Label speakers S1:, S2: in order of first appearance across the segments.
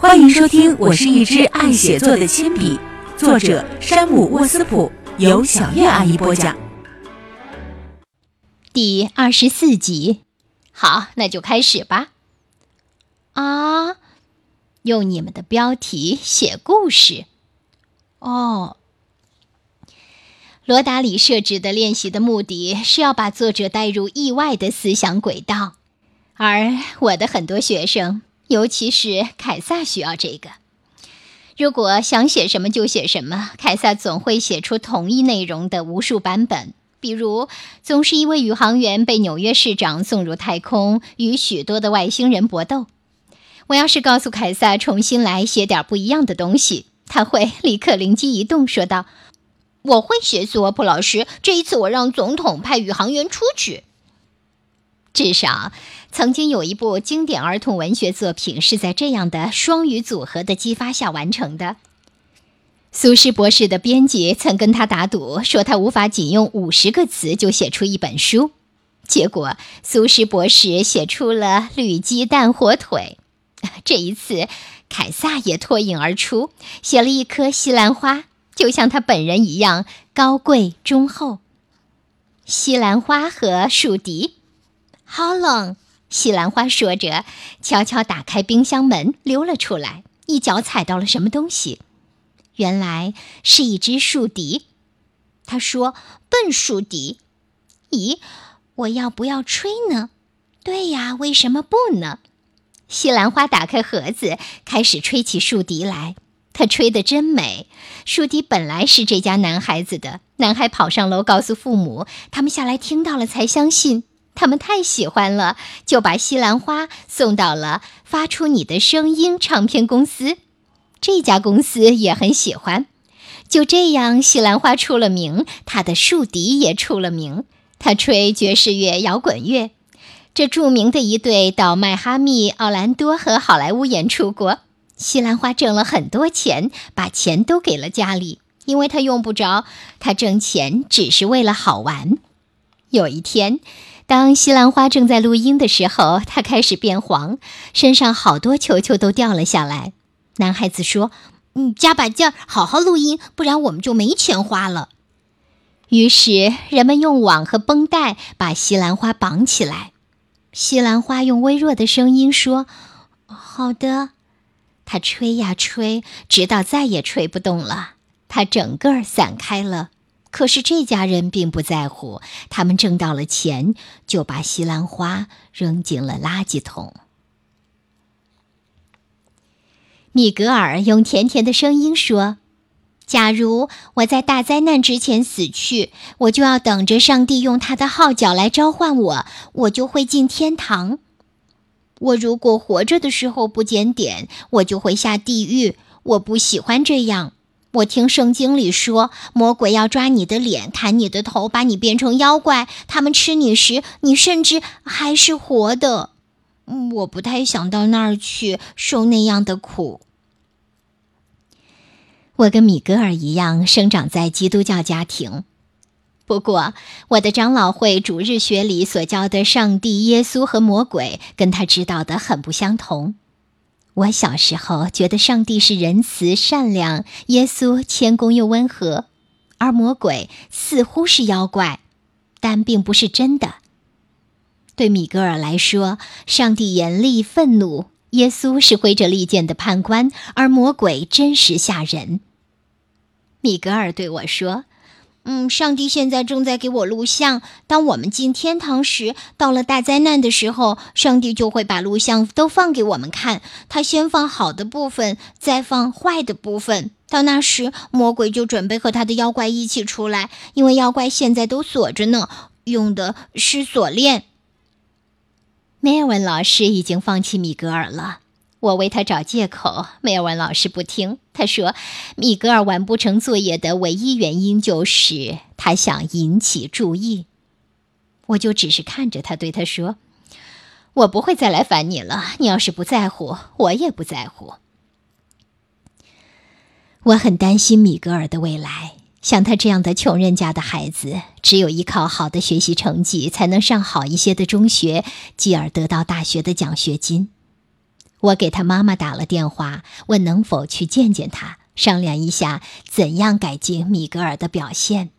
S1: 欢迎收听，我是一只爱写作的铅笔，作者山姆沃斯普，由小月阿姨播讲。
S2: 第二十四集，好，那就开始吧。啊，用你们的标题写故事。哦，罗达里设置的练习的目的是要把作者带入意外的思想轨道，而我的很多学生。尤其是凯撒需要这个。如果想写什么就写什么，凯撒总会写出同一内容的无数版本。比如，总是一位宇航员被纽约市长送入太空，与许多的外星人搏斗。我要是告诉凯撒重新来写点不一样的东西，他会立刻灵机一动，说道：“我会写斯沃普老师。这一次，我让总统派宇航员出去。”至少。曾经有一部经典儿童文学作品是在这样的双语组合的激发下完成的。苏轼博士的编辑曾跟他打赌，说他无法仅用五十个词就写出一本书。结果，苏轼博士写出了绿鸡蛋火腿。这一次，凯撒也脱颖而出，写了一颗西兰花，就像他本人一样高贵忠厚。西兰花和树敌，好冷。西兰花说着，悄悄打开冰箱门，溜了出来，一脚踩到了什么东西。原来是一只树敌。他说：“笨树敌，咦，我要不要吹呢？”“对呀，为什么不呢？”西兰花打开盒子，开始吹起树笛来。他吹得真美。树笛本来是这家男孩子的。男孩跑上楼告诉父母，他们下来听到了才相信。他们太喜欢了，就把西兰花送到了发出你的声音唱片公司。这家公司也很喜欢。就这样，西兰花出了名，他的竖笛也出了名。他吹爵士乐、摇滚乐。这著名的一对到迈哈密、奥兰多和好莱坞演出过。西兰花挣了很多钱，把钱都给了家里，因为他用不着。他挣钱只是为了好玩。有一天。当西兰花正在录音的时候，它开始变黄，身上好多球球都掉了下来。男孩子说：“嗯，加把劲儿，好好录音，不然我们就没钱花了。”于是人们用网和绷带把西兰花绑起来。西兰花用微弱的声音说：“好的。”它吹呀吹，直到再也吹不动了，它整个散开了。可是这家人并不在乎，他们挣到了钱，就把西兰花扔进了垃圾桶。米格尔用甜甜的声音说：“假如我在大灾难之前死去，我就要等着上帝用他的号角来召唤我，我就会进天堂。我如果活着的时候不检点，我就会下地狱。我不喜欢这样。”我听圣经里说，魔鬼要抓你的脸，砍你的头，把你变成妖怪。他们吃你时，你甚至还是活的。我不太想到那儿去受那样的苦。我跟米格尔一样，生长在基督教家庭。不过，我的长老会主日学里所教的上帝、耶稣和魔鬼，跟他知道的很不相同。我小时候觉得上帝是仁慈善良，耶稣谦恭又温和，而魔鬼似乎是妖怪，但并不是真的。对米格尔来说，上帝严厉愤怒，耶稣是挥着利剑的判官，而魔鬼真实吓人。米格尔对我说。嗯，上帝现在正在给我录像。当我们进天堂时，到了大灾难的时候，上帝就会把录像都放给我们看。他先放好的部分，再放坏的部分。到那时，魔鬼就准备和他的妖怪一起出来，因为妖怪现在都锁着呢，用的是锁链。梅尔文老师已经放弃米格尔了。我为他找借口，梅尔文老师不听。他说，米格尔完不成作业的唯一原因就是他想引起注意。我就只是看着他，对他说：“我不会再来烦你了。你要是不在乎，我也不在乎。”我很担心米格尔的未来。像他这样的穷人家的孩子，只有依靠好的学习成绩，才能上好一些的中学，继而得到大学的奖学金。我给他妈妈打了电话，问能否去见见他，商量一下怎样改进米格尔的表现。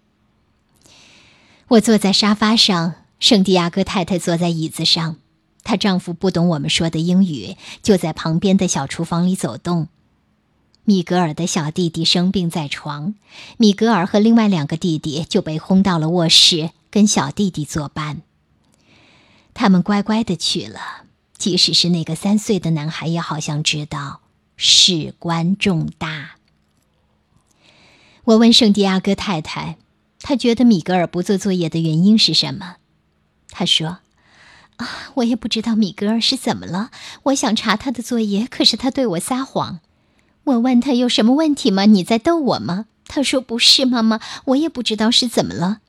S2: 我坐在沙发上，圣地亚哥太太坐在椅子上，她丈夫不懂我们说的英语，就在旁边的小厨房里走动。米格尔的小弟弟生病在床，米格尔和另外两个弟弟就被轰到了卧室，跟小弟弟作伴。他们乖乖的去了。即使是那个三岁的男孩，也好像知道事关重大。我问圣地亚哥太太，他觉得米格尔不做作业的原因是什么？他说：“啊，我也不知道米格尔是怎么了。我想查他的作业，可是他对我撒谎。我问他有什么问题吗？你在逗我吗？他说不是，妈妈，我也不知道是怎么了。”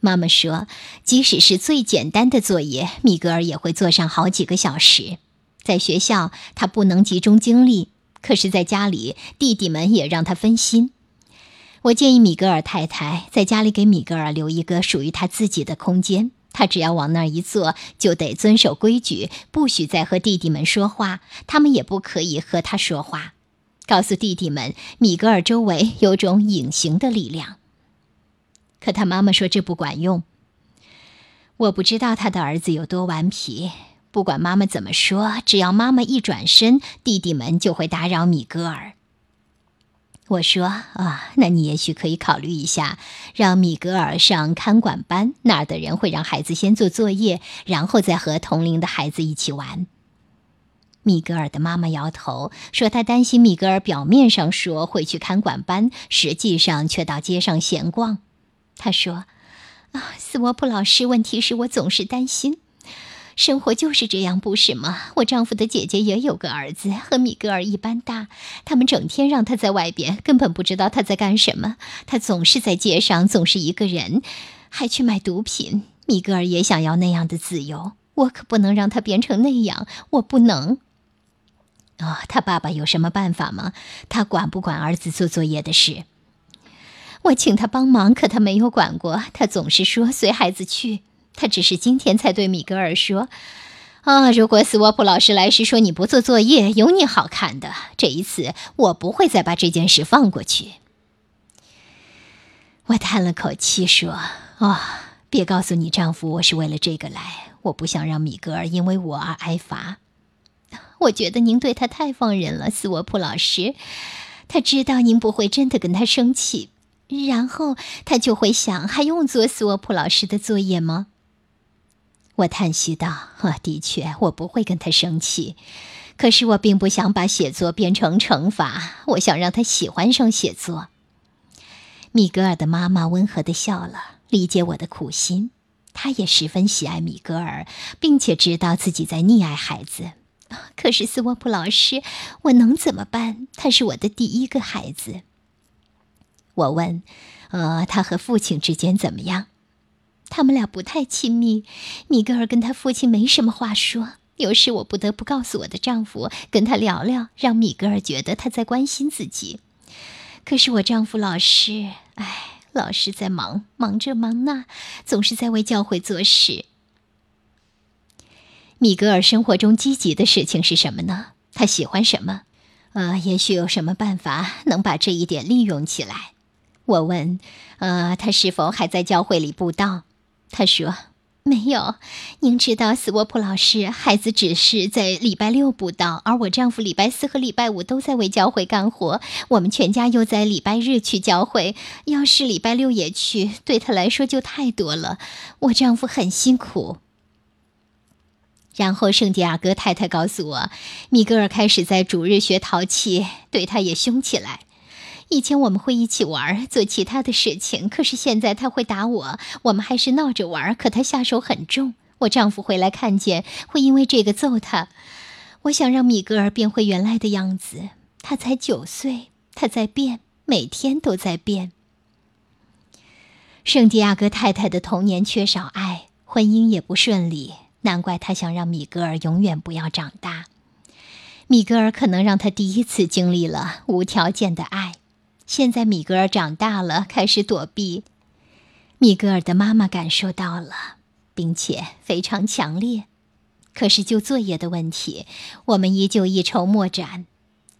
S2: 妈妈说：“即使是最简单的作业，米格尔也会做上好几个小时。在学校，他不能集中精力；可是，在家里，弟弟们也让他分心。我建议米格尔太太在家里给米格尔留一个属于他自己的空间，他只要往那儿一坐，就得遵守规矩，不许再和弟弟们说话，他们也不可以和他说话。告诉弟弟们，米格尔周围有种隐形的力量。”可他妈妈说这不管用。我不知道他的儿子有多顽皮。不管妈妈怎么说，只要妈妈一转身，弟弟们就会打扰米格尔。我说啊，那你也许可以考虑一下，让米格尔上看管班，那儿的人会让孩子先做作业，然后再和同龄的孩子一起玩。米格尔的妈妈摇头说：“她担心米格尔表面上说会去看管班，实际上却到街上闲逛。”他说：“啊，斯沃普老师，问题是我总是担心，生活就是这样，不是吗？我丈夫的姐姐也有个儿子，和米格尔一般大，他们整天让他在外边，根本不知道他在干什么。他总是在街上，总是一个人，还去买毒品。米格尔也想要那样的自由，我可不能让他变成那样，我不能。哦，他爸爸有什么办法吗？他管不管儿子做作业的事？”我请他帮忙，可他没有管过。他总是说随孩子去。他只是今天才对米格尔说：“啊，如果斯沃普老师来时说你不做作业，有你好看的。这一次我不会再把这件事放过去。”我叹了口气说：“啊，别告诉你丈夫我是为了这个来。我不想让米格尔因为我而挨罚。我觉得您对他太放任了，斯沃普老师。他知道您不会真的跟他生气。”然后他就会想，还用做斯沃普老师的作业吗？我叹息道：“啊，的确，我不会跟他生气。可是我并不想把写作变成惩罚，我想让他喜欢上写作。”米格尔的妈妈温和的笑了，理解我的苦心。她也十分喜爱米格尔，并且知道自己在溺爱孩子。可是斯沃普老师，我能怎么办？他是我的第一个孩子。我问：“呃，他和父亲之间怎么样？”他们俩不太亲密。米格尔跟他父亲没什么话说。有时我不得不告诉我的丈夫，跟他聊聊，让米格尔觉得他在关心自己。可是我丈夫老是，哎，老是在忙，忙这忙那，总是在为教会做事。米格尔生活中积极的事情是什么呢？他喜欢什么？呃，也许有什么办法能把这一点利用起来。我问：“呃，他是否还在教会里布道？”他说：“没有。您知道，斯沃普老师，孩子只是在礼拜六布道，而我丈夫礼拜四和礼拜五都在为教会干活。我们全家又在礼拜日去教会，要是礼拜六也去，对他来说就太多了。我丈夫很辛苦。”然后圣地亚哥太太告诉我，米格尔开始在主日学淘气，对他也凶起来。以前我们会一起玩，做其他的事情。可是现在他会打我，我们还是闹着玩。可他下手很重，我丈夫回来看见，会因为这个揍他。我想让米格尔变回原来的样子。他才九岁，他在变，每天都在变。圣地亚哥太太的童年缺少爱，婚姻也不顺利，难怪他想让米格尔永远不要长大。米格尔可能让他第一次经历了无条件的爱。现在米格尔长大了，开始躲避。米格尔的妈妈感受到了，并且非常强烈。可是就作业的问题，我们依旧一筹莫展。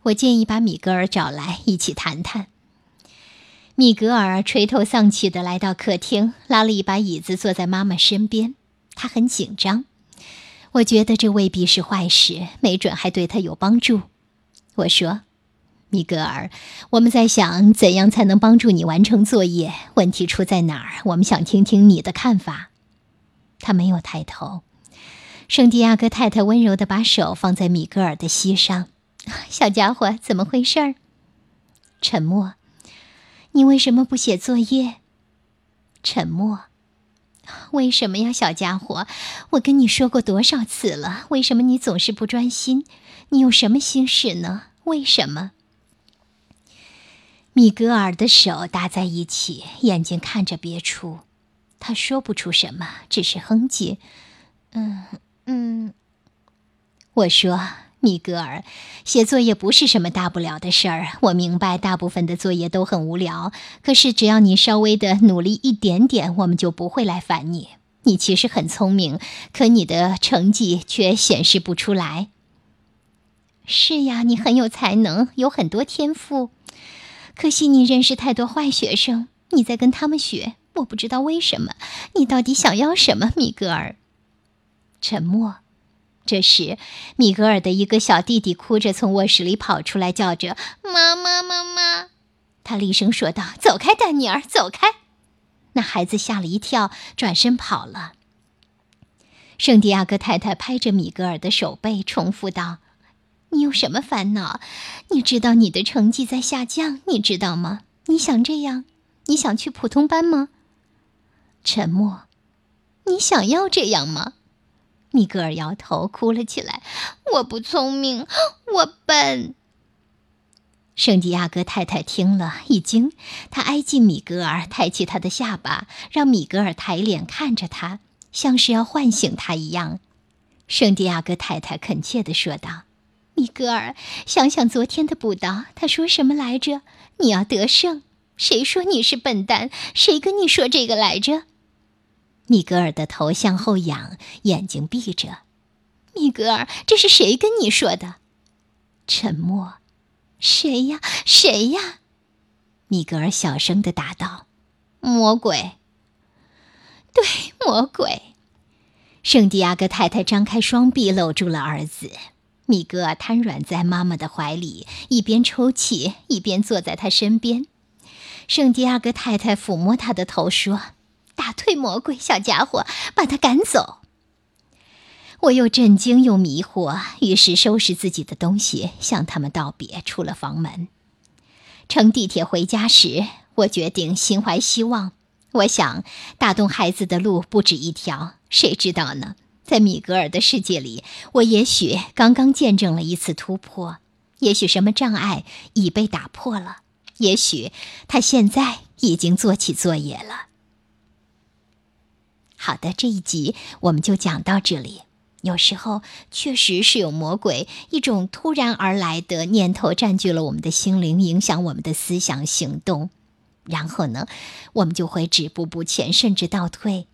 S2: 我建议把米格尔找来一起谈谈。米格尔垂头丧气地来到客厅，拉了一把椅子坐在妈妈身边。他很紧张。我觉得这未必是坏事，没准还对他有帮助。我说：“米格尔，我们在想怎样才能帮助你完成作业。问题出在哪儿？我们想听听你的看法。”他没有抬头。圣地亚哥太太温柔地把手放在米格尔的膝上。小家伙，怎么回事？沉默。你为什么不写作业？沉默。为什么呀，小家伙？我跟你说过多少次了？为什么你总是不专心？你有什么心事呢？为什么？米格尔的手搭在一起，眼睛看着别处。他说不出什么，只是哼唧。嗯嗯。我说。米格尔，写作业不是什么大不了的事儿。我明白，大部分的作业都很无聊。可是，只要你稍微的努力一点点，我们就不会来烦你。你其实很聪明，可你的成绩却显示不出来。是呀，你很有才能，有很多天赋。可惜你认识太多坏学生，你在跟他们学。我不知道为什么。你到底想要什么，米格尔？沉默。这时，米格尔的一个小弟弟哭着从卧室里跑出来，叫着：“妈妈，妈妈！”他厉声说道：“走开，丹尼尔，走开！”那孩子吓了一跳，转身跑了。圣地亚哥太太拍着米格尔的手背，重复道：“你有什么烦恼？你知道你的成绩在下降，你知道吗？你想这样？你想去普通班吗？”沉默。你想要这样吗？米格尔摇头，哭了起来。我不聪明，我笨。圣地亚哥太太听了一惊，她挨近米格尔，抬起他的下巴，让米格尔抬脸看着他，像是要唤醒他一样。圣地亚哥太太恳切地说道：“米格尔，想想昨天的布道，他说什么来着？你要得胜。谁说你是笨蛋？谁跟你说这个来着？”米格尔的头向后仰，眼睛闭着。米格尔，这是谁跟你说的？沉默。谁呀？谁呀？米格尔小声的答道：“魔鬼。”对，魔鬼。圣地亚哥太太张开双臂，搂住了儿子。米格瘫软在妈妈的怀里，一边抽泣，一边坐在他身边。圣地亚哥太太抚摸他的头，说。打退魔鬼，小家伙，把他赶走。我又震惊又迷惑，于是收拾自己的东西，向他们道别，出了房门。乘地铁回家时，我决定心怀希望。我想，打动孩子的路不止一条，谁知道呢？在米格尔的世界里，我也许刚刚见证了一次突破，也许什么障碍已被打破了，也许他现在已经做起作业了。好的，这一集我们就讲到这里。有时候确实是有魔鬼，一种突然而来的念头占据了我们的心灵，影响我们的思想行动，然后呢，我们就会止步不前，甚至倒退。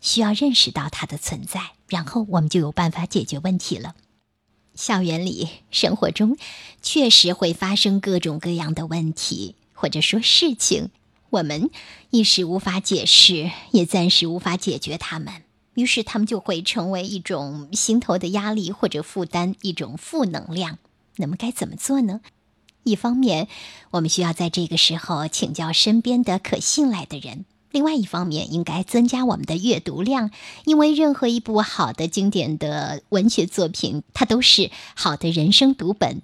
S2: 需要认识到它的存在，然后我们就有办法解决问题了。校园里、生活中，确实会发生各种各样的问题，或者说事情。我们一时无法解释，也暂时无法解决他们，于是他们就会成为一种心头的压力或者负担，一种负能量。那么该怎么做呢？一方面，我们需要在这个时候请教身边的可信赖的人；另外一方面，应该增加我们的阅读量，因为任何一部好的经典的文学作品，它都是好的人生读本，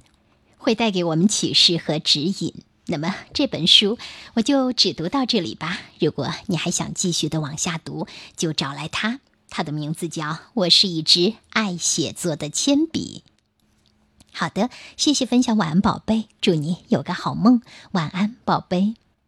S2: 会带给我们启示和指引。那么这本书我就只读到这里吧。如果你还想继续的往下读，就找来它。它的名字叫《我是一支爱写作的铅笔》。好的，谢谢分享，晚安，宝贝。祝你有个好梦，晚安，宝贝。